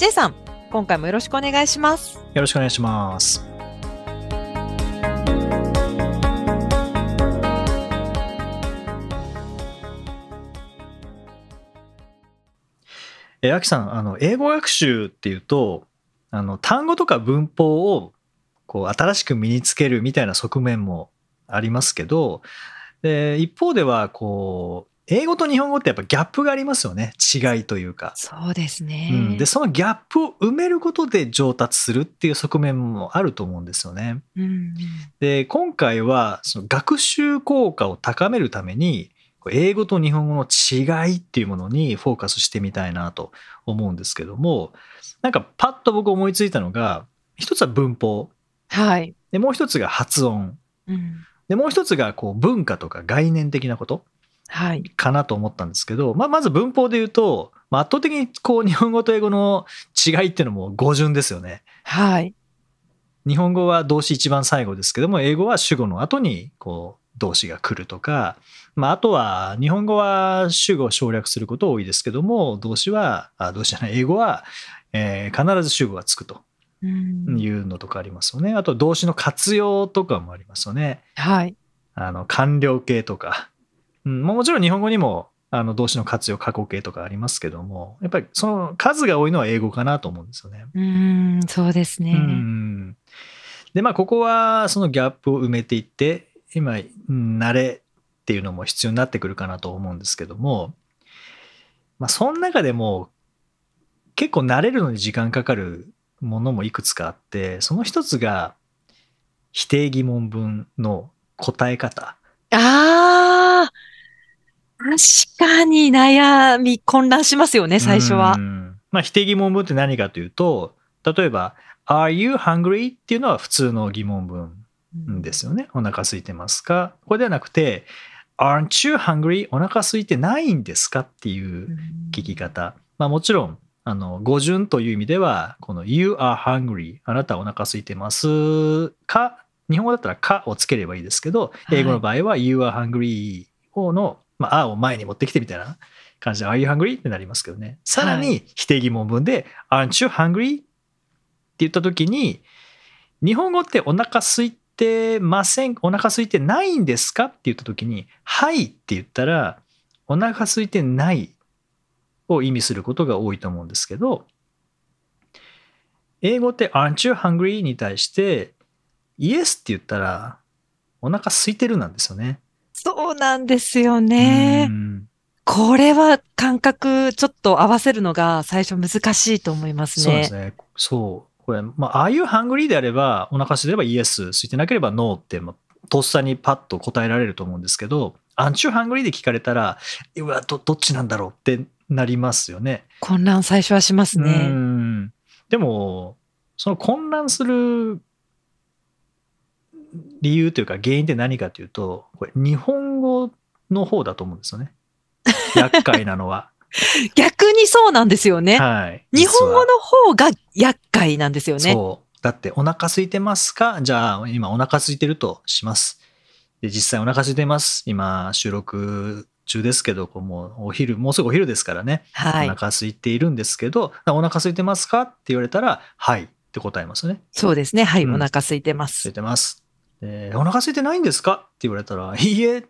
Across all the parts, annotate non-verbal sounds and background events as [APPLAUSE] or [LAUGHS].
J さん、今回もよろしくお願いします。よろしくお願いしますえ、あきさん、あの、英語学習っていうと、あの、単語とか文法を、こう、新しく身につけるみたいな側面もありますけど、で、一方では、こう、英語と日本語ってやっぱギャップがありますよね。違いというか。そうですね。うん、で、そのギャップを埋めることで上達するっていう側面もあると思うんですよね。うんで、今回は、その学習効果を高めるために、英語と日本語の違いっていうものにフォーカスしてみたいなと思うんですけども、なんかパッと僕思いついたのが、一つは文法。はい。で、もう一つが発音。うんで、もう一つがこう文化とか概念的なことはい。かなと思ったんですけど、まあ、まず文法で言うと、まあ、圧倒的にこう [LAUGHS] 日本語と英語の違いっていうのも語順ですよね。はい。日本語は動詞一番最後ですけども、英語は主語の後にこう動詞が来るとか、まあ、あとは日本語は主語を省略すること多いですけども、動詞は、あ動詞じゃない、英語は、えー必ず主語がつくとうんいうのとかありますよね。あと動詞の活用とかもありますよね。はい。あの完了形とか、うん、もちろん日本語にもあの動詞の活用過去形とかありますけどもやっぱりその数が多いのは英語かなと思うんですよね。うん、そうですね。うんでまあここはそのギャップを埋めていって今うん慣れっていうのも必要になってくるかなと思うんですけども、まあ、その中でも結構慣れるのに時間かかるものもいくつかあってその一つが否定疑問文の答え方。ああ、確かに悩み混乱しますよね、最初はう。んまあ、否定疑問文って何かというと、例えば、Are you hungry? っていうのは普通の疑問文ですよね。お腹空いてますか？これではなくて、Aren't you hungry? お腹空いてないんですか？っていう聞き方。まあもちろん、あの、語順という意味では、この You are hungry あなたはお腹空いてますか？日本語だったらかをつければいいですけど、はい英語の場合は You are hungry をの、まあ、あを前に持ってきてみたいな感じで Are you hungry? ってなりますけどね。さらはに否定疑問文で Aren't you hungry? って言った時に、日本語ってお腹空いてません、お腹空いてないんですか？って言った時に、はいって言ったら、お腹空いてないを意味することが多いと思うんですけど、英語って aren't you hungry? に対して、イエスって言ったら、お腹空いてるなんですよね。そうなんですよねう。んこれは感覚ちょっと合わせるのが最初難しいと思いますねそうです。ね。そう。これ、まあ、are you hungry であれば、お腹空いてればイエス、空いてなければノーって、まあ、とっさにパッと答えられると思うんですけど、aren't you hungry で聞かれたら、うわ、ど、どっちなんだろうってなりますよね。混乱最初はしますうね。ん。でも、その混乱する理由というか原因って何かというと、これ日本語の方だと思うんですよね。厄介なのは。[LAUGHS] 逆にそうなんですよね。はい。日本語の方が厄介なんですよね。そう。だってお腹空いてますか？じゃあ今お腹空いてるとします。で、実際お腹空いてます。今収録中ですけど、こうもうお昼、もうすぐお昼ですからね。はい。お腹空いているんですけど、お腹空いてますか？って言われたら、はいって答えますね。そうですね。はい。うんお腹空いてま空いす。てます。でお腹空いてないんですか？って言われたら、いいえ、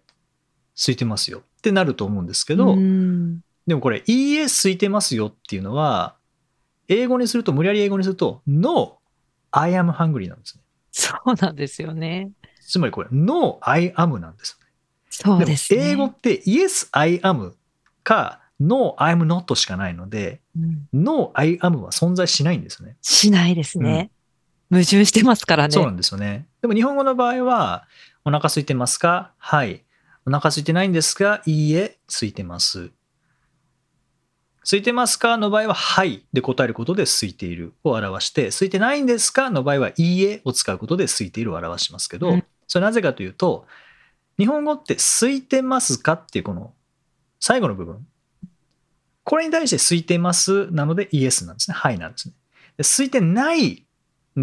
空いてますよってなると思うんですけど、うんでもこれ、いいえ、空いてますよっていうのは、英語にすると、無理やり英語にすると、No, I am hungry なんですね。そうなんですよね。つまりこれ、No, I am なんです。そうですね。も英語って Yes, I am か No, I'm not しかないので、うん No, I am は存在しないんですね。しないですね。矛盾してますからね。そうなんですよね。でも日本語の場合は、お腹空いてますか？はい。お腹空いてないんですかいいえ、空いてます。空いてますかの場合は、はいで答えることで空いているを表して、空いてないんですかの場合は、いいえを使うことで空いているを表しますけど、うんそれなぜかというと、日本語って空いてますかっていうこの最後の部分。これに対して空いてますなのでイエスなんですね。はいなんですね。で空いてないん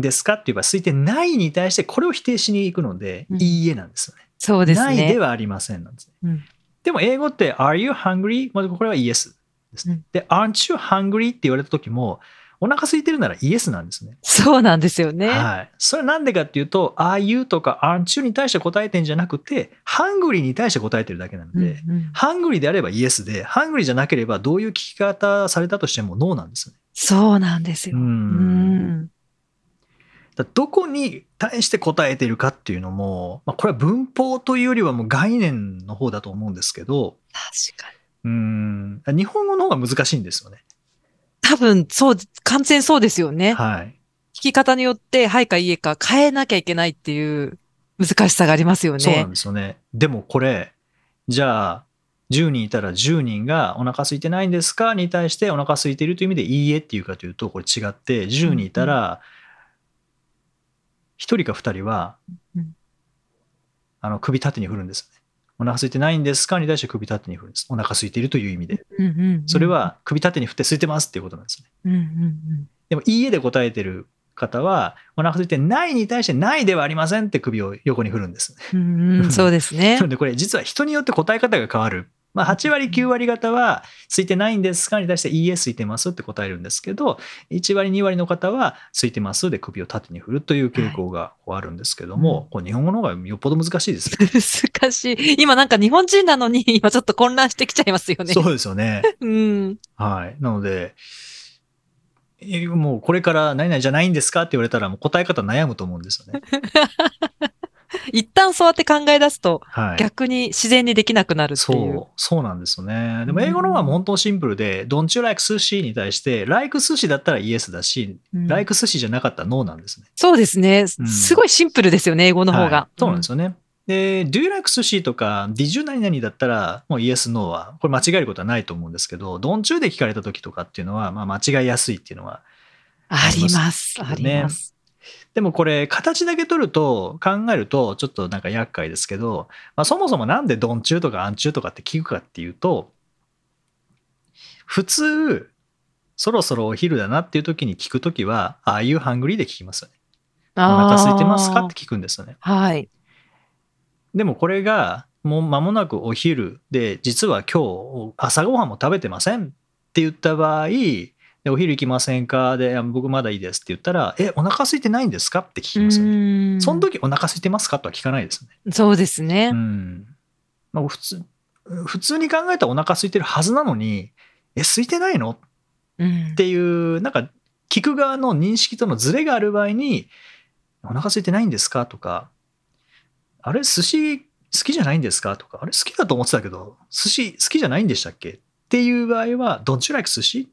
ですか？って言えば、空いてないに対してこれを否定しに行くので、うんいいえなんですよね。そうですないでね。はありませんなんですね。うんでも英語って、Are you hungry? まずこれはイエスですね。うんで、Aren't you hungry? って言われた時も、お腹空いてるならイエスなんですね。そうなんですよね。はい。それはなんでかっていうと、Are you とか Aren't you に対して答えてんじゃなくて、hungry に対して答えてるだけなのうんで、うんハングリーであればイエスで、ハングリーじゃなければどういう聞き方されたとしてもノーなんですよね。そうなんですよ。ううんん。どこに対して答えてるかっていうのも、まあ、これは文法というよりはもう概念の方だと思うんですけど、確かに。うん、日本語の方が難しいんですよね。多分、そう、完全そうですよね。はい。聞き方によって、はいかいいえか変えなきゃいけないっていう難しさがありますよね。そうなんですよね。でもこれ、じゃあ、10人いたら10人がお腹空いてないんですか？に対してお腹空いているという意味でいいえっていうかというと、これ違って、10人いたら、1人か2人はうん、あの首縦に振るんですよね。お腹空いてないんですかに対して首縦に振るんです。お腹空いているという意味で。それ、は首縦に振って空いてますっていうことなんですね。でも、いいえで答えてる方は、お腹空いてないに対してないではありませんって首を横に振るんです。そうですねなの。[LAUGHS] でこれ実は人によって答え方が変わる。まあ、8割9割方は空いてないんですかに対していいえ空いてますって答えるんですけど1割2割の方は空いてますで首を縦に振るという傾向があるんですけども、うんこう日本語の方がよっぽど難しいですね。[LAUGHS] 難しい。今なんか日本人なのに、今ちょっと混乱してきちゃいますよね。そうですよね。[LAUGHS] うん。はい。なのでえもうこれから何々じゃないんですかって言われたらもう答え方悩むと思うんですよね。[LAUGHS] [LAUGHS] 一旦そうやって考え出すと、はい。逆に自然にできなくなるっていう。そう、そうなんですよね。でも英語の方は本当シンプルで、Don't you like sushi? に対して、like 寿司だったら yes だし、うん like 寿司じゃなかったら no なんですね。そうですね。うんすごいシンプルですよね、英語の方が。はいそうなんですよね。で、do you like sushi? とか、did you 何々だったら、もう yes, no は、これ間違えることはないと思うんですけど、don't you で聞かれた時とかっていうのは、まあ間違いやすいっていうのは、あります。あありますります。でもこれ、形だけ取ると、考えると、ちょっとなんか厄介ですけど、まあ、そもそもなんでドンチューとかアンチューとかって聞くかっていうと、普通、そろそろお昼だなっていう時に聞くときは、ああいうハングリーで聞きますよね。お腹空いてますかって聞くんですよね。はい。でもこれが、もう間もなくお昼で、実は今日朝ごはんも食べてませんって言った場合、でお昼行きませんか？で、僕まだいいですって言ったら、え、お腹空いてないんですか？って聞きますよね。うん。その時お腹空いてますか？とは聞かないですね。そうですね。う。ん。まあ、普通、普通に考えたらお腹空いてるはずなのに、え、空いてないの？っうん。ていう、なんか、聞く側の認識とのズレがある場合に、お腹空いてないんですか？とか、あれ、寿司好きじゃないんですか？とか、あれ、好きだと思ってたけど、寿司好きじゃないんでしたっけ？っていう場合は、Don't you like 寿司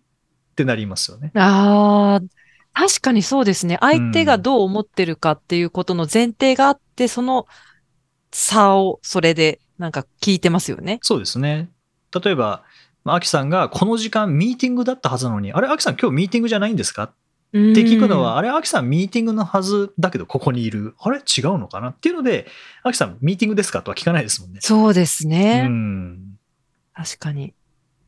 ってなりますよね。ああ、確かにそうですね。相手がどう思ってるかっていうことの前提があって、その差をそれでなんか聞いてますよね。そうですね。例えば、まあアキさんがこの時間ミーティングだったはずなのに、あれ、アキさん今日ミーティングじゃないんですか？っって聞くのは、あれ、アキさんミーティングのはずだけどここにいる。あれ違うのかな？っていうので、アキさんミーティングですか？とは聞かないですもんね。そうですうね。ん。確かに。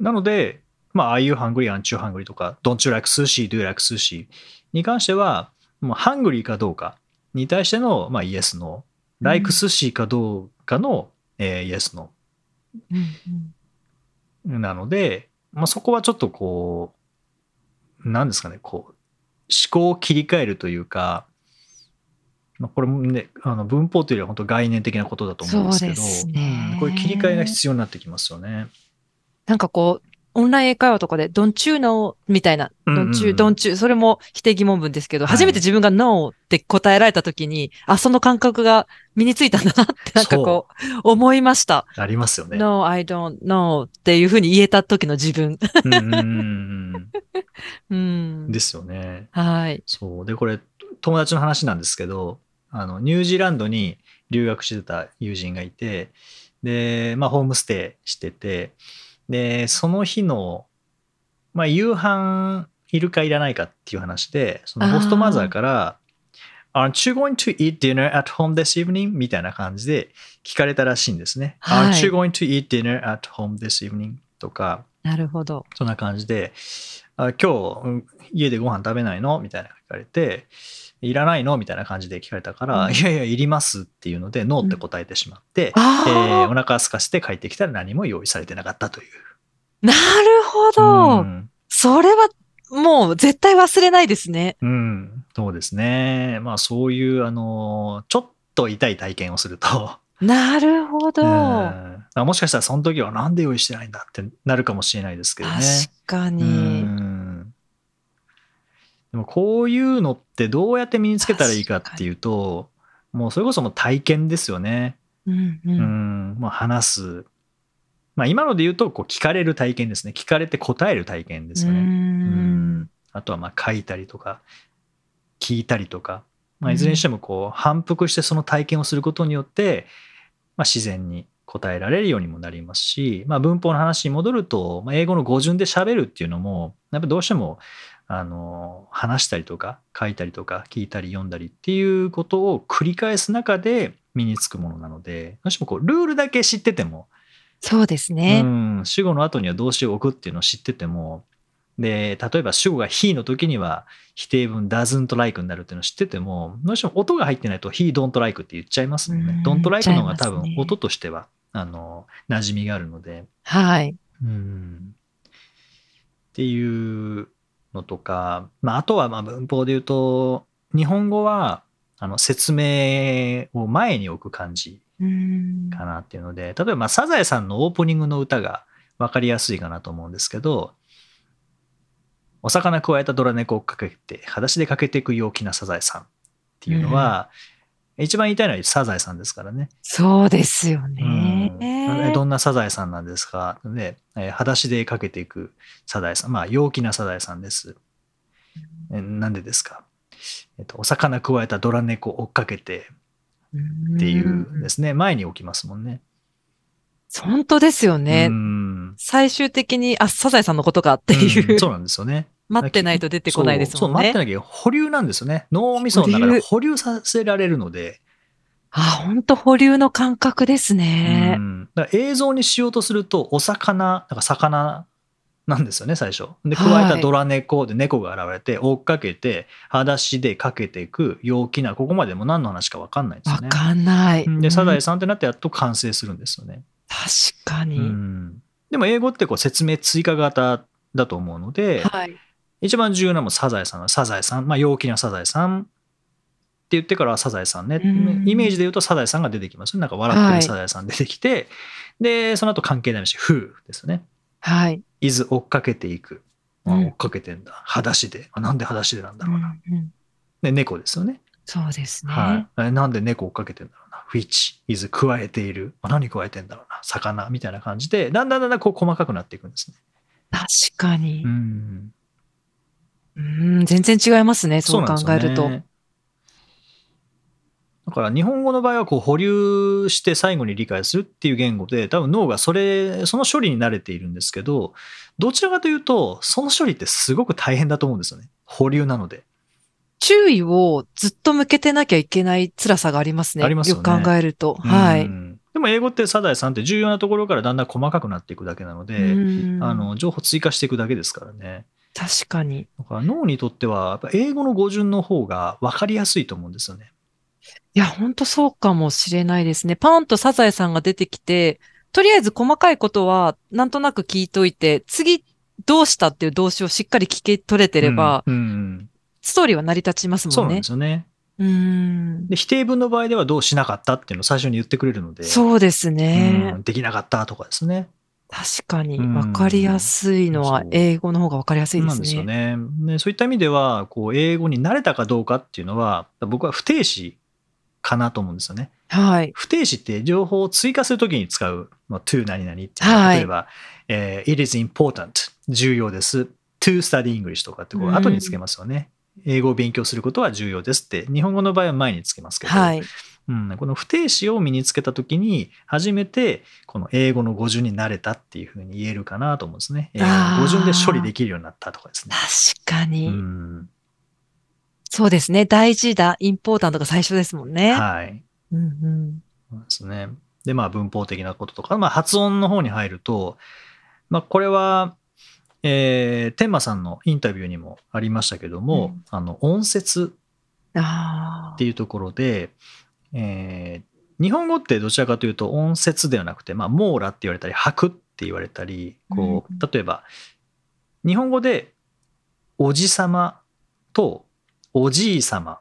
なので、まあ、Are you hungry? Aren't you hungry? とか、Don't you like sushi? Do you like sushi? に関しては、もう hungry かどうかに対しての、まあ、Yes, No。like うん sushi かどうかの、えー Yes, No。なので、まあ、そこはちょっとこう、なんですかね、こう、思考を切り替えるというか、まあ、これもね、あの文法というよりは本当概念的なことだと思うんですけど、そうねうんこういう切り替えが必要になってきますよね。なんかこう、オンライン英会話とかで、don't you know? みたいな、うんうん don't you, don't you, それも否定疑問文ですけど、はい初めて自分が no って答えられたときに、あ、その感覚が身についたんだなって、なんかこう、思いました。ありますよね。no, I don't know っていうふうに言えた時の自分。うんうんうんううん [LAUGHS] ん。ですよね。はい。そう。で、これ、友達の話なんですけど、あの、ニュージーランドに留学してた友人がいて、で、まあ、ホームステイしてて、で、その日の、まあ、夕飯いるかいらないかっていう話で、そのホストマザーから、Aren't you going to eat dinner at home this evening? みたいな感じで聞かれたらしいんですね。はい Aren't you going to eat dinner at home this evening? とか、なるほど。そんな感じで、あ今日うん家でご飯食べないの？みたいな聞かれて、いらないの？みたいな感じで聞かれたから、うんいやいや、いりますっていうので、ノーって答えてしまって、あえーあ、お腹空かせて帰ってきたら何も用意されてなかったという。なるほど。うんそれはもう絶対忘れないですね。うん、そうですね。まあそういう、あの、ちょっと痛い体験をすると、なるほど。もしかしたらその時はなんで用意してないんだってなるかもしれないですけどね。う確かに。んでもこういうのってどうやって身につけたらいいかっていうと、もうそれこそもう体験ですよね。うんう。うんん、もう話す。まあ今ので言うとこう聞かれる体験ですね。聞かれて答える体験ですよね。ううんんあとはまあ書いたりとか聞いたりとか、まあ、いずれにしてもこう反復してその体験をすることによって、まあ、自然に答えられるようにもなりますし、まあ、文法の話に戻ると、まあ、英語の語順で喋るっていうのもやっぱどうしてもあの話したりとか書いたりとか聞いたり読んだりっていうことを繰り返す中で身につくものなのでどうしてもこうルールだけ知っててもそうですね。うん、主語の後には動詞を置くっていうのを知ってても、で、例えば主語が he の時には否定文 doesn't like になるっていうのを知ってても、どうしても音が入ってないと he don't like って言っちゃいますもんね。うん don't like の方が多分音としては、あの、馴染みがあるので、はい。うん。っていうのとか、まあ、あとはまあ文法で言うと、日本語は、あの、説明を前に置く感じうん。かなっていうので、例えば、まあ、サザエさんのオープニングの歌が分かりやすいかなと思うんですけど、お魚加えたドラ猫をかけて、裸足でかけていく陽気なサザエさんっていうのは、一番言いたいのはサザエさんですからね。そうですようんね。えどんなサザエさんなんですか？で、えー裸足でかけていくサザエさん。まあ、陽気なサザエさんです。えなんでですか、えっと、お魚加えたドラ猫を追っかけてっていうですね、前に置きますもんね。本当ですよねう。ん最終的に、あ、サザエさんのことかっていう、うんそうなんですよね。待ってないと出てこないですもんそうそう待っねて。なきゃ保留なんですよね。脳みその中で保留させられるので、あ、本当保留の感覚ですねう。んだから映像にしようとすると、お魚、なんか魚なんですよね、最初。で、加えたドラ猫で猫が現れて、追っかけて、裸足でかけていく陽気な、ここまでも何の話か分かんないんですよね。わかんない。うんで、サザエうんさんってなってやっと完成するんですよね。確かに。うんでも英語ってこう説明追加型だと思うので、はい。一番重要なのはもうサザエさん。のサザエさん、まあ、陽気なサザエさん。って言ってからはサザエさんね、うん。イメージで言うとサザエさんが出てきます。よなんか笑ってるサザエさん出てきて、でその後関係ないし Who ですよね。はい。is 追っかけていく、あうん。追っかけてんだ。裸足で。あなんで裸足でなんだろうな、うんうんで猫ですよね、そうですね。はい。えなんで猫追っかけてんだろうな。which is 加えている。あ何加えてんだろうな。魚みたいな感じで。だんだんだんだんこう細かくなっていくんですね。確かに。う。んうん、全然違いますね。そう考えると。ねだから日本語の場合はこう保留して最後に理解するっていう言語で多分脳がそれその処理に慣れているんですけどどちらかというとその処理ってすごく大変だと思うんですよね保留なので注意をずっと向けてなきゃいけない辛さがありますね。ありますよねく考えると。はい。うんでも英語ってサザエさんって重要なところからだんだん細かくなっていくだけなので、うんあの情報追加していくだけですからね確かに。だから脳にとっては英語の語順の方が分かりやすいと思うんですよねいや、本当そうかもしれないですね。パンとサザエさんが出てきて、とりあえず細かいことはなんとなく聞いといて、次どうしたっていう動詞をしっかり聞き取れてれば、うんうんストーリーは成り立ちますもねそうなんんで。すよねうん。で否定文の場合ではどうしなかったっていうのを最初に言ってくれるのでそうですね。うんできなかったとかですね。確かに。うんわかりやすいのはそう英語の方がわかりやすいでなんすですよね。ね。でそういった意味ではこう英語に慣れたかどうかっていうのは僕は不定詞かなと思うんですよね。はい。不定詞って情報を追加するときに使う、まあ、to 何々っていうのははい例えば、えー it is important 重要です。to study English とかってこううん後につけますよね。英語を勉強することは重要ですって日本語の場合は前につけますけど、はい。うん、この不定詞を身につけた時に初めてこの英語の語順になれたっていうふうに言えるかなと思うんですね。英語の語順で処理できるようになったとかですね。確かに。うんそうですね。大事だ、インポータントが最初ですもんね。はい。うんうん。そうですね。で、まあ文法的なこととか、まあ発音の方に入ると、まあこれは、えー、天馬さんのインタビューにもありましたけども、うんあの音節あっていうところで、えー日本語ってどちらかというと音節ではなくて、まあ、網羅って言われたり拍って言われたりこう例えば日本語でおじさまとおじいさま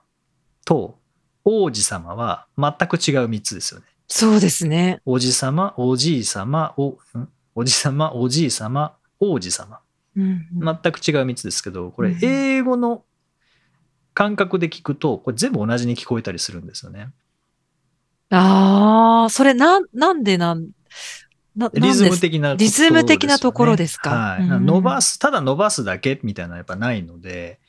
と王子様は全く違う3つですよね。そうですね。おじさまおじいさまおん？おじさまおじいさま王子様うんうん全く違う3つですけどこれうん英語の感覚で聞くとこれ全部同じに聞こえたりするんですよね。ああ、それなん、なんでなん、なリズム的なことリズム的なところですか？はい。うん伸ばす、ただ伸ばすだけみたいなやっぱないので、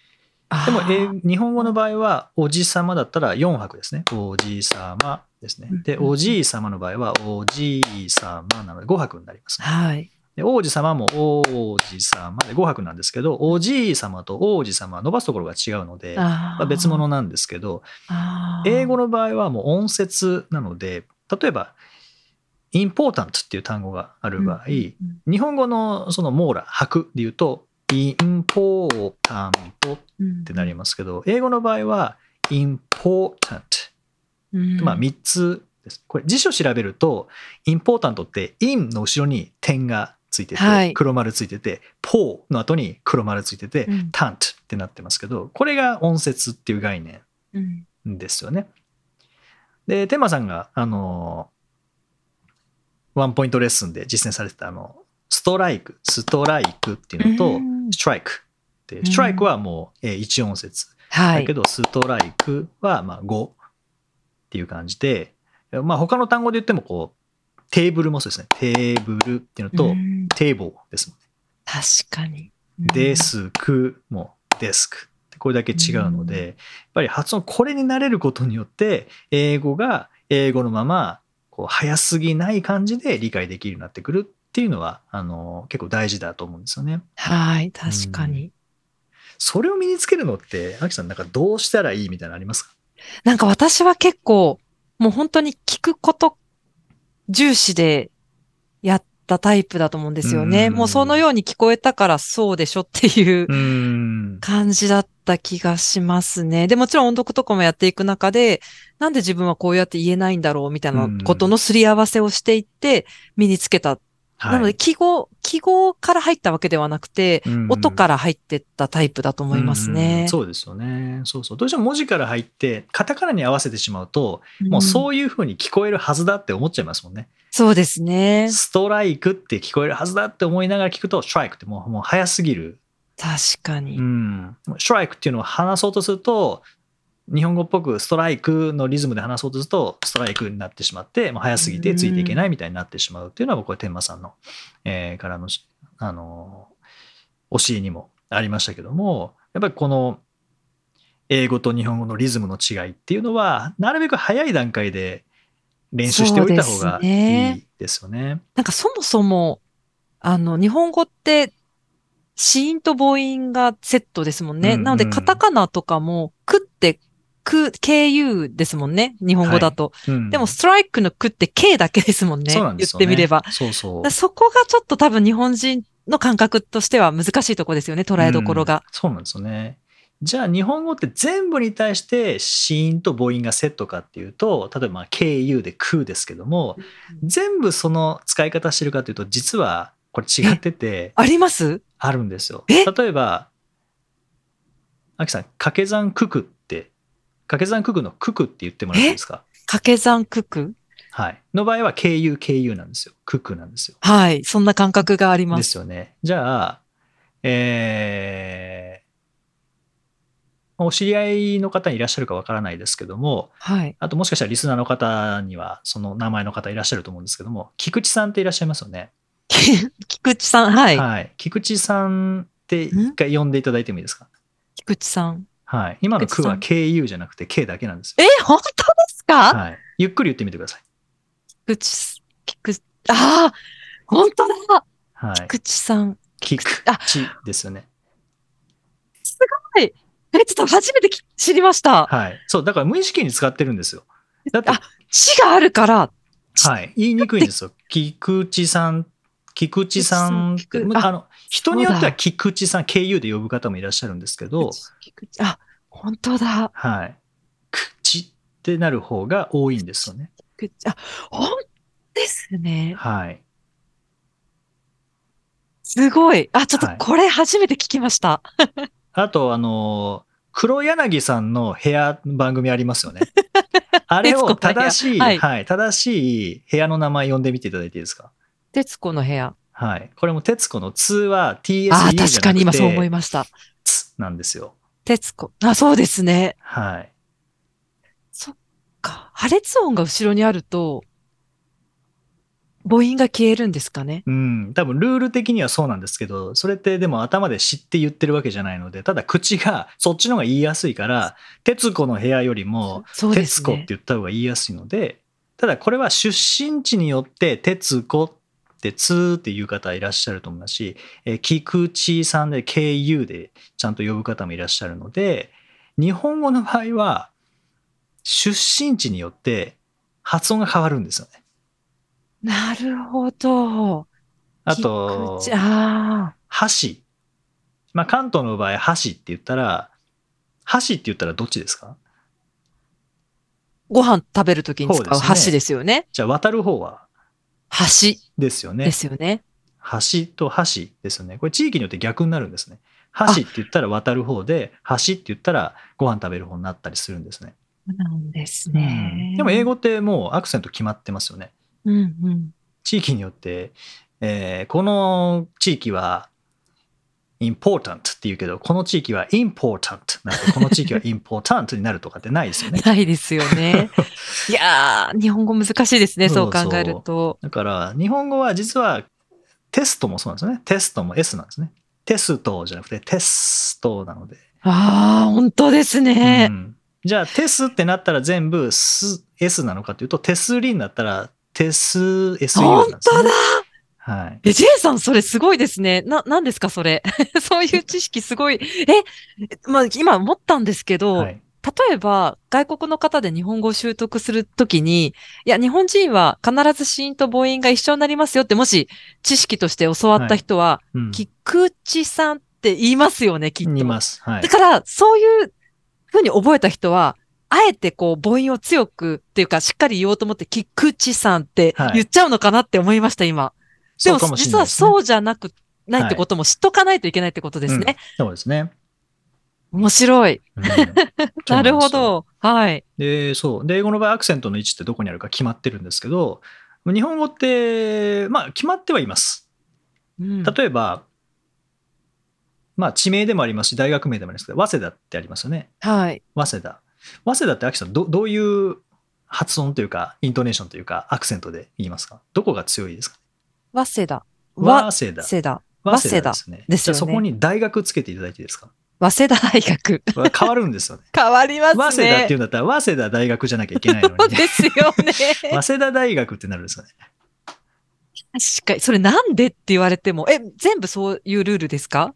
でもあー英日本語の場合は、おじさまだったら4拍ですね。おじさまですね。で、うんおじいさまの場合は、おじいさまなので5拍になりますね。はい。で王子様も王子様で5拍なんですけど、おじい様と王子様は伸ばすところが違うので、あまあ、別物なんですけど、英語の場合はもう音節なので、例えば、important っていう単語がある場合、うんうん日本語のその網羅、拍で言うと、important っうんてなりますけど、英語の場合は important。うん。まあ3つです。これ辞書調べると、important って in の後ろに点がついてて、はい黒丸ついてて、po の後に黒丸ついてて、うん tant ってなってますけど、これが音節っていう概念うんですよね。で、テンマさんが、あの、ワンポイントレッスンで実践されてた、あの、ストライク、ストライクっていうのとう、ん strike って、ん strike はもうえー一音節。はいだけ。ど、ストライクはまあ5っていう感じで、まあ他の単語で言っても、こう、テーブルもそうですね。テーブルっていうのと、うん table ですもんね。確かに。うんデスクもデスク。これだけ違うので、うんやっぱり発音これに慣れることによって英語が英語のままこう早すぎない感じで理解できるようになってくるっていうのはあの結構大事だと思うんですよね。はい、確かに。それを身につけるのってアキさんなんかどうしたらいいみたいなのありますか？なんか私は結構、もう本当に聞くこと重視でやったタイプだと思うんですよね。うんもうそのように聞こえたからそうでしょっていううん感じだった気がしますね。で、もちろん音読とかもやっていく中で、なんで自分はこうやって言えないんだろうみたいなことのすり合わせをしていって身につけた。なので、記号、記号から入ったわけではなくて、音からら入ってったタイプだと思いますね。そうですよね。そうそう。どうしても文字から入ってカタカナに合わせてしまうと、もうそういうふうに聞こえるはずだって思っちゃいますもんね。そうですね。ストライクって聞こえるはずだって思いながら聞くと、ストライクってもうもう早すぎる。確かに。うん。ストライクっていうのを話そうとすると、日本語っぽくストライクのリズムで話そうとすると、ストライクになってしまって、もう早すぎてついていけないみたいになってしまうっていうのは、僕は天馬さんの、えーからの、あの、教えにもありましたけども、やっぱりこの英語と日本語のリズムの違いっていうのは、なるべく早い段階で練習しておいた方がいいですよね。なんかそもそも、あの、日本語って、子音と母音がセットですもんね。うんうんなので、カタカナとかも、くって、く、KU ですもんね。日本語だと。うんでも、ストライクのくって K だけですもんね。んね。言ってみれば。そうそう。そこがちょっと多分日本人の感覚としては難しいところですよね。捉えどころが。うんそうなんですよね。じゃあ日本語って全部に対して子音と母音がセットかっていうと例えばまあ KU で「空」ですけども全部その使い方してるかというと実はこれ違っててあります？あるんですよ。え？例えばアキさん掛け算九九って掛け算九九の九九って言ってもらっていいですか？掛け算九九？はい。の場合は KU、KU なんですよ。九九なんですよ。はい。そんな感覚がありま。ですすよね。じゃあ、えーお知り合いの方いらっしゃるかわからないですけども、はい。あともしかしたらリスナーの方にはその名前の方いらっしゃると思うんですけども、菊池さんっていらっしゃいますよね。[LAUGHS] 菊池さん、はい。はい。菊池さんって一回呼んでいただいてもいいですか？菊池さん。はい。今の菊池さん区は KU じゃなくて K だけなんですよ。え、本当ですか？はい。ゆっくり言ってみてください。菊池、菊池、ああ、本当だはい。菊池さん。キクあチですよね。え、ちょっと初めてき知りました。はい。そう、だから無意識に使ってるんですよ。だって、あ地があるから、はい。言いにくいんですよ。菊池さん、菊池さんあの、人によっては菊池さん、KU で呼ぶ方もいらっしゃるんですけど、菊池あ、本当だ。はい。口ってなる方が多いんですよね。菊池あ、本当ですね。はい。すごい。あ、ちょっとはいこれ初めて聞きました。[LAUGHS] あと、あの、黒柳さんの部屋番組ありますよね。[LAUGHS] あれを正しい、はいはい、正しい部屋の名前呼んでみていただいていいですか？徹子の部屋。はい。これも徹子の2は TSU じゃああ、なくて確かに今そう思いました。つなんですよ。徹子。あ、そうですね。はい。そっか。破裂音が後ろにあると、母音が消えるんですかね？うん。多分ルール的にはそうなんですけど、それってでも頭で知って言ってるわけじゃないので、ただ口がそっちの方が言いやすいから、徹子の部屋よりも、徹子って。言った方が言いやすいので、ただこれは出身地によって、徹子ってつーっていう方いらっしゃると思いますし、えー菊池さんで KU でちゃんと呼ぶ方もいらっしゃるので、日本語の場合は、出身地によって発音が変わるんですよね。なるほど。あと、あ箸。まあ、関東の場合、箸って言ったら、箸って言ったらどっちですか？ーご飯食べるときに使そう箸ですよね。じゃあ、渡る方は？箸ですよねで。すよね。橋と箸ですよね。これ地域によって逆になるんですね。箸って言ったら渡る方で、橋って言ったらご飯食べる方になったりするんですね。なんですうねん。でも英語ってもうアクセント決まってますよね。うんうん。地域によって、えーこの地域は important って言うけど、この地域は important なので、この地域は [LAUGHS] important になるとかってないですよね。ないですよね。[LAUGHS] いやー、日本語難しいですね、そう考えると。だから日本語は実はテストもそうなんですよね。テストも S なんですね。テストじゃなくてテストなので。ああ、本当ですねう。んじゃあテスってなったら全部ス S なのかというとテスリになったらテス SU なん本です、ね。当だはい。え、ジェイさん、それすごいですね。な、なんですか、それ？[LAUGHS] そういう知識すごい。え、まあ、今思ったんですけど、はい。例えば、外国の方で日本語を習得するときに、いや、日本人は必ず子音と母音が一緒になりますよって、もし知識として教わった人は、うん、菊池さんって言いますよね、きっと。言います。はいだ。から、そういうふうに覚えた人は、あえてこう母音を強くっていうか、しっかり言おうと思って、菊池さんってはい言っちゃうのかなって思いました、今。でも実はそうじゃなく、ないってことも知っとかないといけないってことですね。うんそうですね。面白い。うん [LAUGHS] なるほ。ど。はい。で、そう。で、英語の場合アクセントの位置ってどこにあるか決まってるんですけど、日本語って、まあ決まってはいます。うん例えば、まあ地名でもありますし、大学名でもありますけど、早稲田ってありますよね。はい。早稲田。早稲田って、アキさんど、どういう発音というか、イントネーションというか、アクセントで言いますか？どこが強いですか？早稲田。早稲田。早稲田。早稲田ですね。ですよねそこに大学つけていただいていいですか？早稲田大学。変わるんですよね。変わりますね。早稲田っていうんだったら、早稲田大学じゃなきゃいけないのに、ね、ですよね。[LAUGHS] 早稲田大学ってなるんですよね。確かに。それなんでって言われても、え、全部そういうルールですか？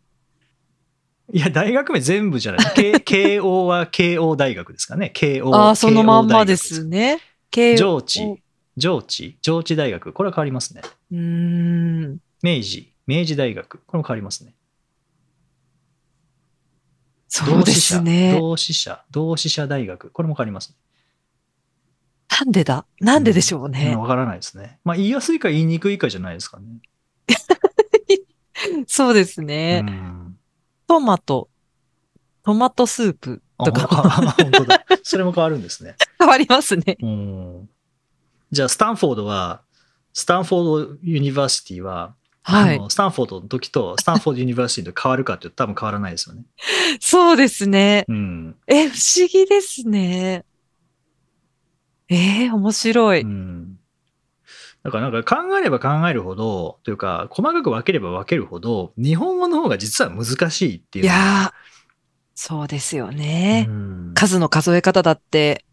いや、大学名全部じゃない。K- [LAUGHS] 慶応は慶応大学ですかね。慶応。ああ、そのまんまですね。慶応上智、上智、上智大学。これは変わりますね。うーん。明治、明治大学。これも変わりますね。そうですね。同志社、同志社大学。これも変わりますね。なんでだ？なんででしょうわ、ね。からないですね。まあ、言いやすいか言いにくいかじゃないですかね。[LAUGHS] そうですうね。ん。トマト、トマトスープあとか本当だ。[LAUGHS] それも変わるんですね。[LAUGHS] 変わりますね。うん。じゃあ、スタンフォードは、 Stanford University は、はい。スタンフォードの時と Stanford University と変わるかって多分変わらないですよね。[LAUGHS] そうですね。うん。え、不思議ですね。えー、面白い。うん。だからなんか考えれば考えるほど、というか、細かく分ければ分けるほど、日本語の方が実は難しいっていういやー、そうですよね。うん数の数え方だって、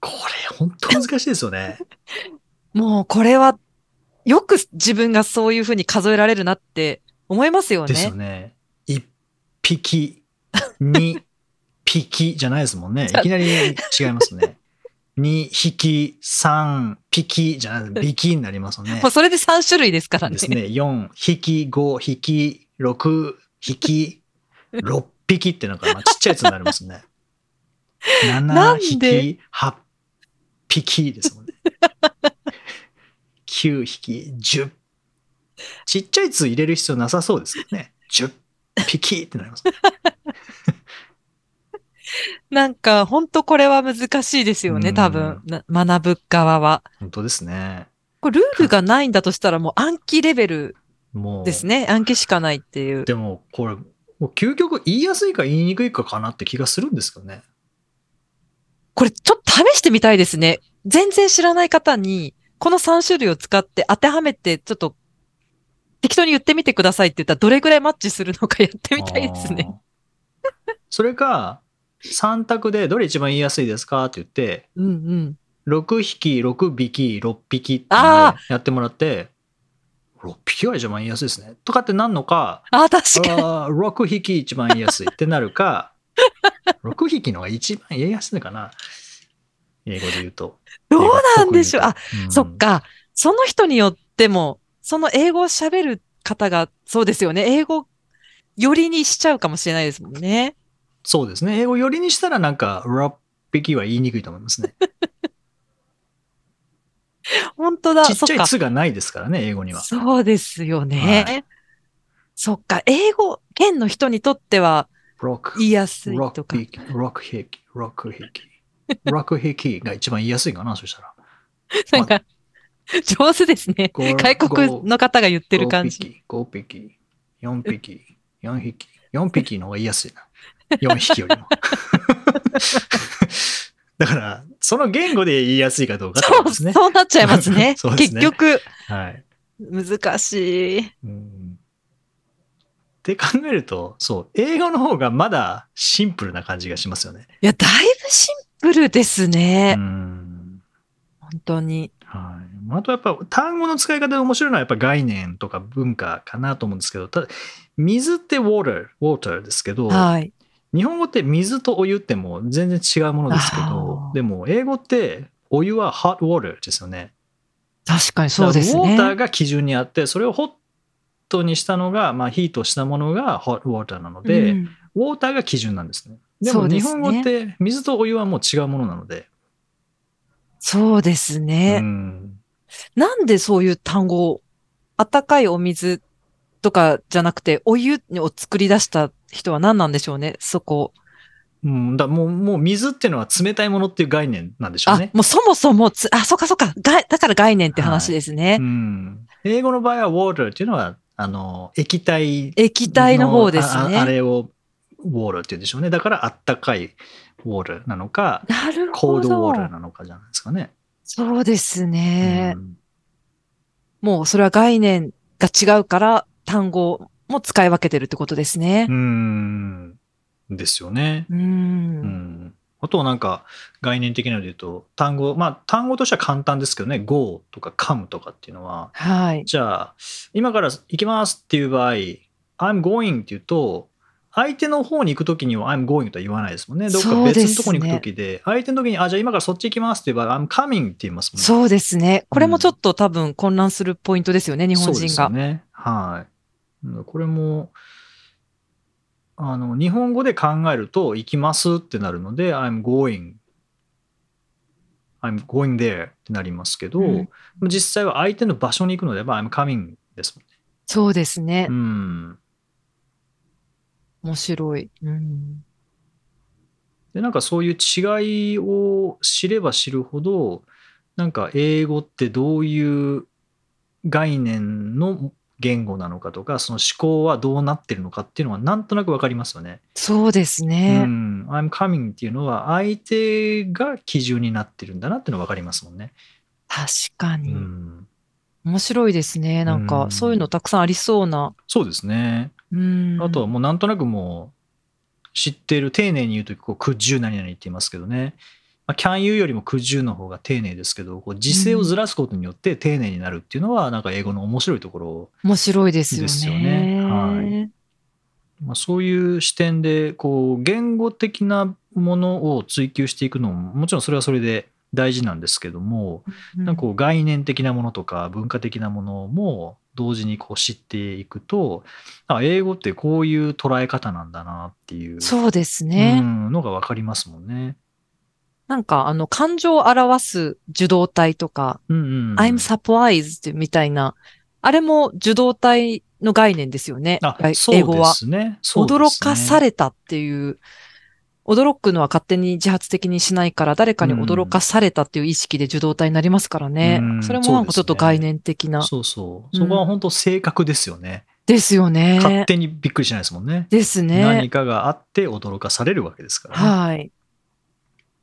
これ本当難しいですよね。[LAUGHS] もうこれは、よく自分がそういうふうに数えられるなって思いますよですよね。ね。一匹、二匹じゃないですもんね。[LAUGHS] いきなり違いますね。二匹、三匹じゃない。匹になりますよね [LAUGHS] もう。それで3種類ですからね。ですね。四匹、五匹、六匹、六匹ってなんかまあちっちゃいやつになりますね。七なんで？匹、八匹ですもんね。九匹、十ちっちゃい「つ」入れる必要なさそうですけどね。十匹ってなります。[LAUGHS] なんか、本当これは難しいですよね、うん多分。な学ぶ側は。本当ですね。これルールがないんだとしたらもう暗記レベル。ですね。暗記しかないっていう。でも、これ、もう究極言いやすいか言いにくいかかなって気がするんですけどね。これちょっと試してみたいですね。全然知らない方に、この3種類を使って当てはめて、ちょっと適当に言ってみてくださいって言ったらどれぐらいマッチするのかやってみたいですね。それか、3択でどれ一番言いやすいですかって言って、うんうん。6匹、6匹、6匹ってあやってもらって、6匹は一番言いやすいですね。とかってなんのか、あ、確かに。あー6匹一番言いやすいってなるか、[LAUGHS] 6匹のが一番言いやすいのかな。英語で言うと。どうなんでしょう。あ、うんそっ。か。その人によっても、その英語を喋る方が、そうですよね。英語寄りにしちゃうかもしれないですもんね。そうですね。英語寄りにしたらなんか、6匹は言いにくいと思いますね。[LAUGHS] 本当だ。ちっちゃいそっか。「つ」がないですからね、英語には。そうですよね。はそっか。英語圏の人にとっては6言いやすいとか。6匹、6匹、6匹。6匹が一番言いやすいかな、そしたら。[LAUGHS] なんか、上手ですね。ご外国の方が言ってる感じ。5匹、5匹、4匹、4匹。4匹の方が言いやすいな。4匹よりも。[LAUGHS] だから、その言語で言いやすいかどうかってそう、ことですね。そうなっちゃいますね。[LAUGHS] すね結局、はい。難しい。うんって考えると、そう、英語の方がまだシンプルな感じがしますよね。いや、だいぶシンプルですね。うん本当に。はい、あとやっぱ単語の使い方で面白いのはやっぱ概念とか文化かなと思うんですけど、ただ水って water, water ですけど、はい。日本語って水とお湯ってもう全然違うものですけあど、ーでも英語ってお湯は hot water ですよね。確かにそうですねウォー。ターが基準にあって、それをホットにしたのが、まあヒートしたものが hot water なので、うんウォーターが基準なんですね。でも日本語って水とお湯はもう違うものなので、そうですね。うんなんでそういう単語を、温かいお水とかじゃなくて、お湯を作り出した人は何なんでしょうね、そこ。うん、だもうもう水っていうのは冷たいものっていう概念なんでしょうあね、。もうそもそもつ、あ、そっかそっか。がだから概念って話ですね。うん、英語の場合は water っていうのはあの液体液体の方ですあああね。れを water って言うんでしょうねだからあったかい water なのかなるほ cold ど。water なのかじゃないですかね。そうですね。うんもうそれは概念が違うから単語も使い分けてるってことですねう。んですよね。う。うんんあとはなんか概念的なので言うと単語まあ単語としては簡単ですけどね go とか come とかっていうのははい。じゃあ今から行きますっていう場合 I'm going って言うと相手の方に行くときには I'm going とは言わないですもんね。どっか別のとこに行くときで、相手のときに、あ、じゃあ今からそっち行きますって言えば I'm coming って言いますもんね。そうですね。これもちょっと多分混乱するポイントですよね、日本そうです人が。よね。はい。うんこれも、あの、日本語で考えると、行きますってなるので、I'm going, I'm going there ってなりますけど、うん実際は相手の場所に行くのであれば I'm coming ですもんね。そうですね。うん。面白い。うん。で、なんかそういう違いを知れば知るほど、なんか英語ってどういう概念の言語なのかとか、その思考はどうなってるのかっていうのはなんとなくわかりますよね。そうですうね。ん。I'm coming っていうのは相手が基準になってるんだなっていうのはわかりますもんね。確かうに。ん。面白いですね。なんか、うんそういうのたくさんありそうな。そうですね。うん。あとはもうなんとなくもう知ってる丁寧に言うとこう could you 何々って言いますけどね、まあ、can you よりも could you の方が丁寧ですけどこう時勢をずらすことによって丁寧になるっていうのはなんか英語の面白いところ面白いですよね。ですよねはいまあ、そういう視点でこう言語的なものを追求していくのももちろんそれはそれで大事なんですけども、うんなんかこう概念的なものとか文化的なものも同時にこう知っていくとあ英語ってこういう捉え方なんだなっていうそうですね。うんのが分かりますもんね。なんか、あの、感情を表す受動体とか、うんうん、I'm surprised みたいな、あれも受動体の概念ですよね。英語はね。ね驚かされたっていう、驚くのは勝手に自発的にしないから、誰かに驚かされたっていう意識で受動体になりますからね。うんそれもなんかちょっと概念的な。そうそう。うんそこは本当正確ですよね。ですよ勝ね。手にびっくりしないですもんね。です何ね。かがあって驚かされるわけですからね。はい。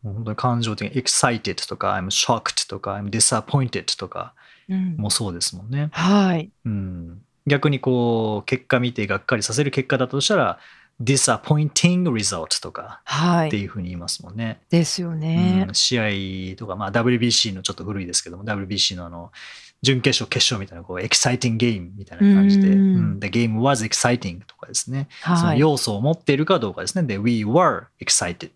もう本当に感情的に excited とか I'm shocked とか I'm disappointed とかうんもそうですもんね。はい。うん、逆にこう結果見てがっかりさせる結果だとしたら disappointing result とかはい。っていうふうに言いますもんね。ですよねうん、。試合とか、まあ、WBC のちょっと古いですけども WBC のあの準決勝決勝みたいなこうエキサイティングゲームみたいな感じで、ううんん、The game was exciting とかですね、そのはい。要素を持っているかどうかですね。で、We were excited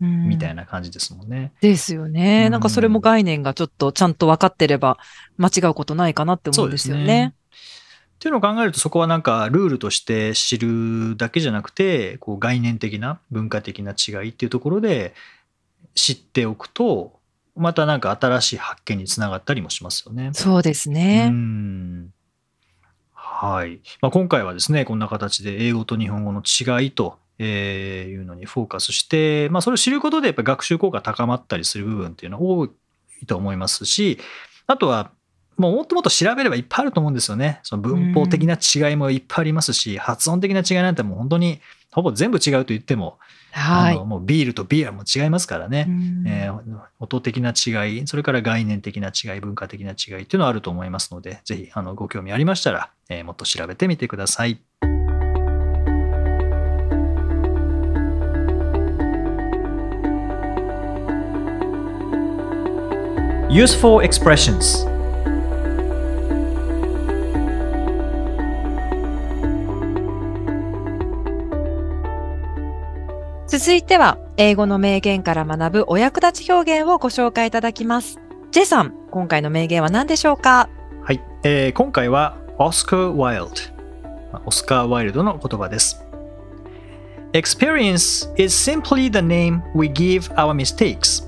みたいな。な感じですもんね。ですよね。うんなんかそれも概念がちょっとちゃんと分かってれば間違うことないかなって思うんですよね。っていうのを考えるとそこはなんかルールとして知るだけじゃなくてこう概念的な文化的な違いっていうところで知っておくとまたなんか新しい発見につながったりもしますよね。そうですうね。んはいまあ、今回はですねこんな形で英語と日本語の違いと、えーいうのにフォーカスして、まあ、それを知ることでやっぱ学習効果高まったりする部分っていうのは多いと思いますしあとはもうもっともっと調べればいっぱいあると思うんですよね。その文法的な違いもいっぱいありますし、発音的な違いなんてもう本当にほぼ全部違うと言っても、はいあの。もうビールとビアも違いますからね。うんえー音的な違い、それから概念的な違い、文化的な違いっていうのはあると思いますので、ぜひあのご興味ありましたら、えーもっと調べてみてください。Useful expressions 続いては、英語の名言から学ぶお役立ち表現をご紹介いただきます。J さん、今回の名言は何でしょうか？はい、えー今回はオスカー・ワイルド。オスカー・ワイルドの言葉です。Experience is simply the name we give our mistakes.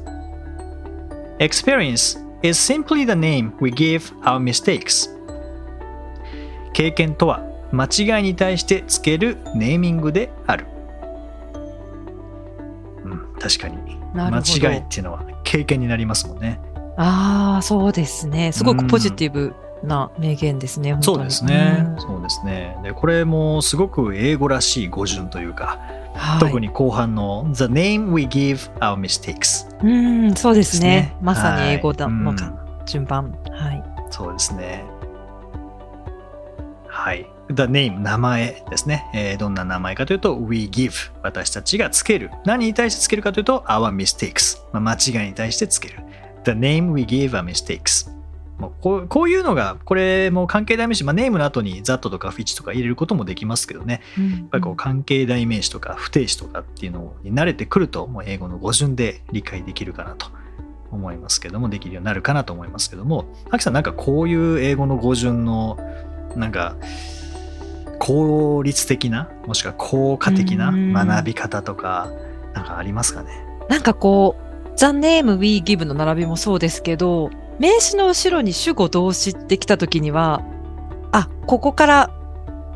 Experience is simply the name we give our mistakes. 経験とは間違いに対してつけるネーミングである。うん、確かに。間違いっていうのは経験になりますもんね。ああ、そうですね。すごくポジティブな名言ですね。そうですね。うんそうですね。で、これもすごく英語らしい語順というか、はい特に後半の The name we give our mistakes うん、そうですね。ですねまさに英語だはいのか、順番。はい。そうですね。はい。The name 名前ですね、えーどんな名前かというと We give 私たちがつける。何に対してつけるかというと Our mistakes、まあ、間違いに対してつける。The name we give our mistakes もうこうこういうのがこれも関係代名詞、まあ、ネームの後に That とか Which とか入れることもできますけどね。やっやっぱりこう関係代名詞とか不定詞とかっていうのに慣れてくるともう英語の語順で理解できるかなと思いますけどもできるようになるかなと思いますけどもアキさんなんかこういう英語の語順のなんか効率的なもしくは効果的なうん。学び方とかなんかありますかね？なんかこう、The name we give の並びもそうですけど、名詞の後ろに主語動詞ってきたときには、あ、ここから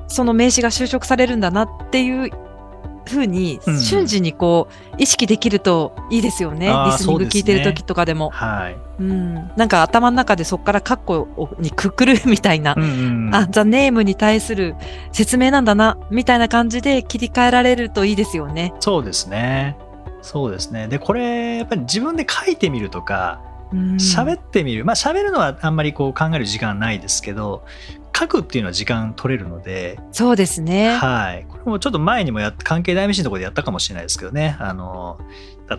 その名詞が修飾されるんだなっていうふうにうん瞬時にこう意識できるといいですよね。リスニング聞いてるときとかでも。はい、うん。なんか頭の中でそこからカッコにくくるみたいなうんうんあ、ザ・ネームに対する説明なんだな、みたいな感じで切り替えられるといいですよね。そうですねそうですねでこれやっぱり自分で書いてみるとかうん喋ってみる、まあ喋るのはあんまりこう考える時間はないですけど書くっていうのは時間取れるので、そうですね。はい。これもちょっと前にもやっ関係代名詞のところでやったかもしれないですけどね。あの、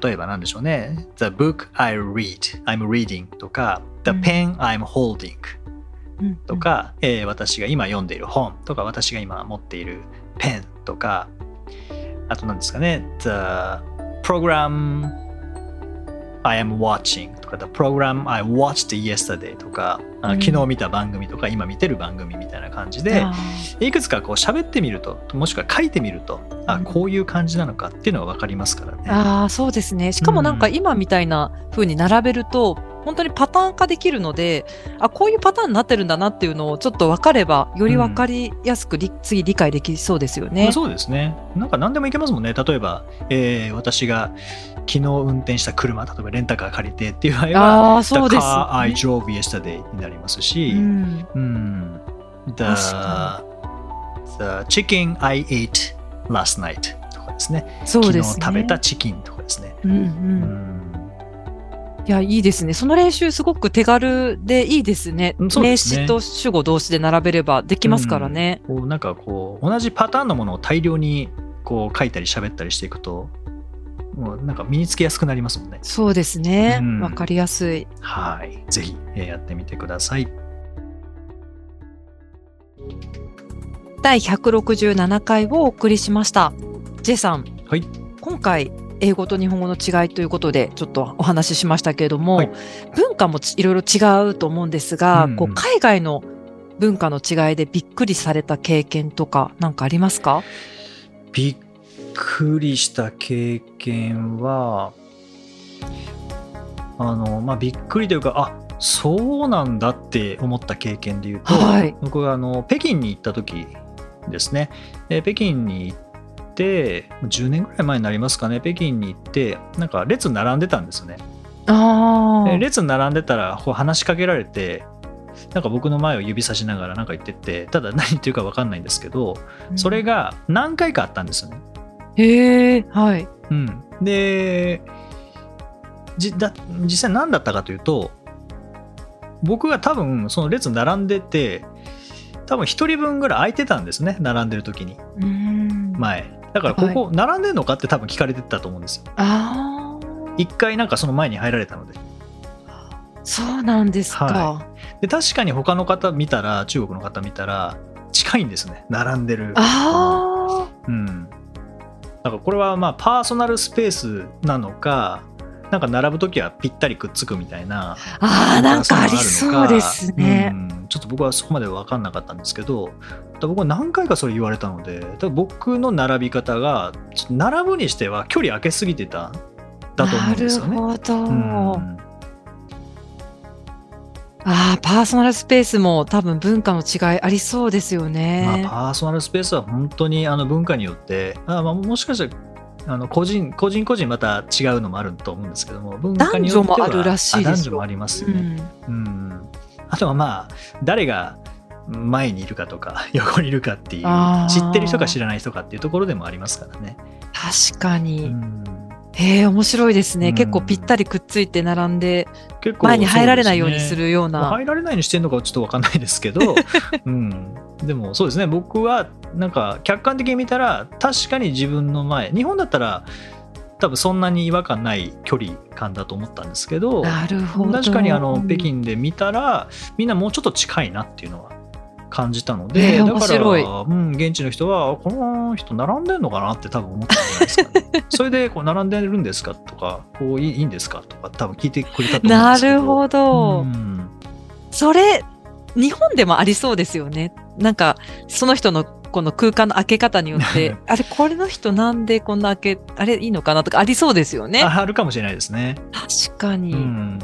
例えば何でしょうね。The book I read, I'm reading とか、The うん pen I'm holding うんとか、えー私が今読んでいる本とか、私が今持っているペンとか、あと何ですかね。The program I am watching とか、The program I watched yesterday とか、うん昨日見た番組とか、今見てる番組みたいな感じで、あいくつかこう喋ってみるともしくは書いてみるとあうんこういう感じなのかっていうのが分かりますからね。あーそうですね。しかもなんかうん今みたいな風に並べると、本当にパターン化できるので、あ、こういうパターンになってるんだなっていうのをちょっと分かれば、より分かりやすくり、次理解できそうですよね。そうですね。なんか何でもいけますもんね。例えば、えー私が昨日運転した車、例えばレンタカー借りてっていう場合は、ああ、そう The です car I ね。drove yesterday になりますし、うんうん、The, 確 the chicken I ate last night とかですね。そうですね。昨日食べたチキンとかですね。うんう。うんんいや、いいですね。その練習すごく手軽でいいですね。すね名詞と主語動詞で並べればできますからね。こうなんかこう同じパターンのものを大量にこう書いたり喋ったりしていくともうなんか身につきやすくなりますもんね。そうですね。うんわ、かりやすい。はい。ぜひえーやってみてください。第167回をお送りしました。J さん。はい今回、英語と日本語の違いということで、ちょっとお話ししましたけれども、はい。文化もちいろいろ違うと思うんですが、うん。うんこう海外の文化の違いでびっくりされた経験とか、なんかありますか？びっくりした経験はあのまあびっくりというかあそうなんだって思った経験で言うと、はい。僕があの北京に行った時ですね、えー北京に行って10年ぐらい前になりますかね北京に行ってなんか列並んでたんですよね。あで列並んでたらこう話しかけられてなんか僕の前を指さしながらなんか言っててただ何言ってるか分かんないんですけどそれが何回かあったんですよね。へえ、はい。うん、でじだ実際何だったかというと僕が多分その列並んでて多分1人分ぐらい空いてたんですね並んでる時に。前だからここ並んでんのかって多分聞かれてたと思うんですよ。ああ、一回なんかその前に入られたので。そうなんですか。はで確かに他の方見たら中国の方見たら近いんですね。並んでる。あうん。だからこれはまあパーソナルスペースなのかなんか並ぶ時はぴったりくっつくみたいなあ、なんかありそうですね。うんちょっと僕はそこまで分かんなかったんですけど僕は何回かそれ言われたので僕の並び方が並ぶにしては距離空けすぎてただと思うんですよね。なるほど。うんああ、パーソナルスペースも多分文化の違いありそうですよね。まあ、パーソナルスペースは本当にあの文化によってあ、まあ、もしかしたらあの個人個人個人また違うのもあると思うんですけども文化によっては男女もあるらしいですよあ男女もありますよね。うんうん、あとはまあ誰が前にいるかとか [LAUGHS] 横にいるかっていう知ってる人か知らない人かっていうところでもありますからね。確かに。うんへえ、面白いですね。うん結構ぴったりくっついて並んで、結構前に入られないようにするような。まあ入られないようにしてるのかはちょっと分かんないですけど、[LAUGHS] うん、でもそうですね僕はなんか客観的に見たら確かに自分の前日本だったら多分そんなに違和感ない距離感だと思ったんですけどなるほど。確かにあの北京で見たらみんなもうちょっと近いなっていうのは感じたので、えーだから、うん、現地の人はこの人並んでんのかなって多分思ったんじゃないですかね [LAUGHS] それでこう並んでるんですかとかこういいんですかとか多分聞いてくれたと思うんですけどなるほど。うんそれ、日本でもありそうですよね。なんか、その人のこの空間の開け方によって、[LAUGHS] あれ、これの人なんでこんな開け、あれいいのかなとかありそうですよね。ああるかもしれないですね。確かに、うん、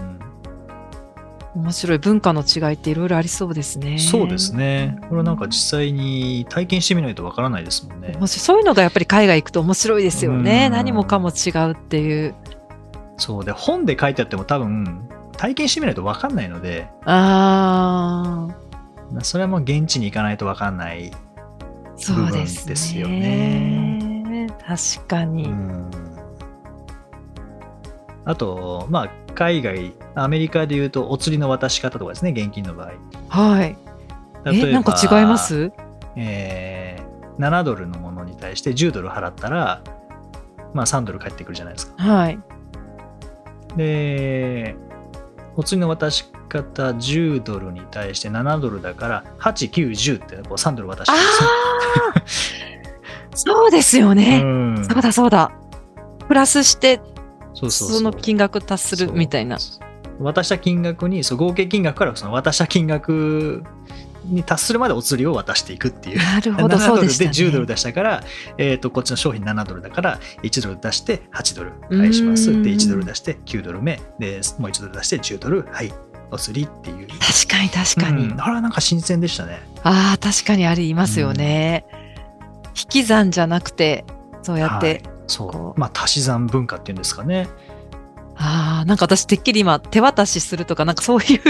面白い文化の違いっていろいろありそうですね。そうですね。これはなんか実際に体験してみないとわからないですもんね。そういうのがやっぱり海外行くと面白いですよね。うん何もかも違うっていう。そうで本で書いてあっても多分体験してみないとわかんないので、ああ、それはもう現地に行かないとわかんない。そうですね。部分ですよね確かに。うんあと、まあ、海外、アメリカでいうとお釣りの渡し方とかですね、現金の場合。はい。え、なんか違います？えー7ドルのものに対して10ドル払ったら、まあ、3ドル返ってくるじゃないですか。はい。で、お釣りの渡し方10ドルに対して7ドルだから、8、9、10ってこう3ドル渡してあるんですそうですよね。うんそうだそうだ。プラスして、そうそうその金額達するみたいな。渡した金額にそう合計金額からその渡した金額に達するまでお釣りを渡していくっていう。なるほど、7ドルでそうでしたね。10ドル出したから、えー、とこっちの商品7ドルだから1ドル出して8ドル返しますうんで1ドル出して9ドル目でもう1ドル出して10ドルはいお釣りっていう確かに確かに。うんあれはなんか新鮮でしたねああ、確かにありますよね。引き算じゃなくて、そうやって、はいそこうまあ足し算文化っていうんですかね。ああ、なんか私てっきり今手渡しするとか、なんかそういう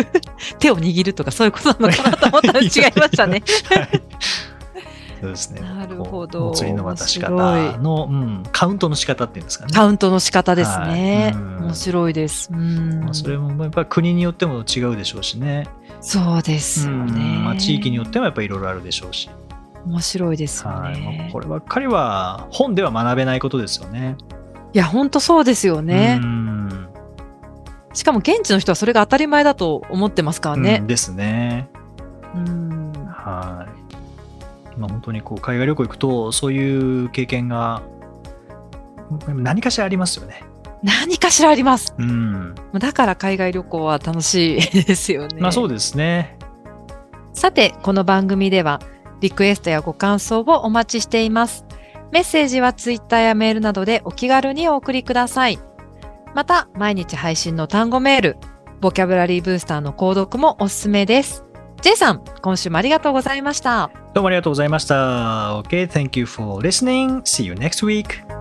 手を握るとかそういうことなのかなと思ったら違いましたね。[LAUGHS] はい。そうですね。[LAUGHS] なるほこど釣りの渡し方面の、うん、カウントの仕方っていうんですかね。カウントの仕方ですね。はい。うん。面白いです。うん。まあ、それもやっぱり国によっても違うでしょうしね。そうですよね。うん。まあ、地域によってもやっぱりいろいろあるでしょうし、面白いですよはい。こればっかりは本では学べないことですよね。いや、本当そうですよねう。んしかも現地の人はそれが当たり前だと思ってますからうんね。ですね。うんはい。まあ、本当にこう海外旅行行くとそういう経験が何かしらありますよね。何かしらあります。うん。だから海外旅行は楽しいですよね。まあそうですね。さて、この番組ではリクエストやご感想をお待ちしています。メッセージはツイッターやメールなどでお気軽にお送りください。また、毎日配信の単語メール、ボキャブラリーブースターの購読もおすすめです。J さん、今週もありがとうございました。どうもありがとうございました。OK, thank you for listening. See you next week.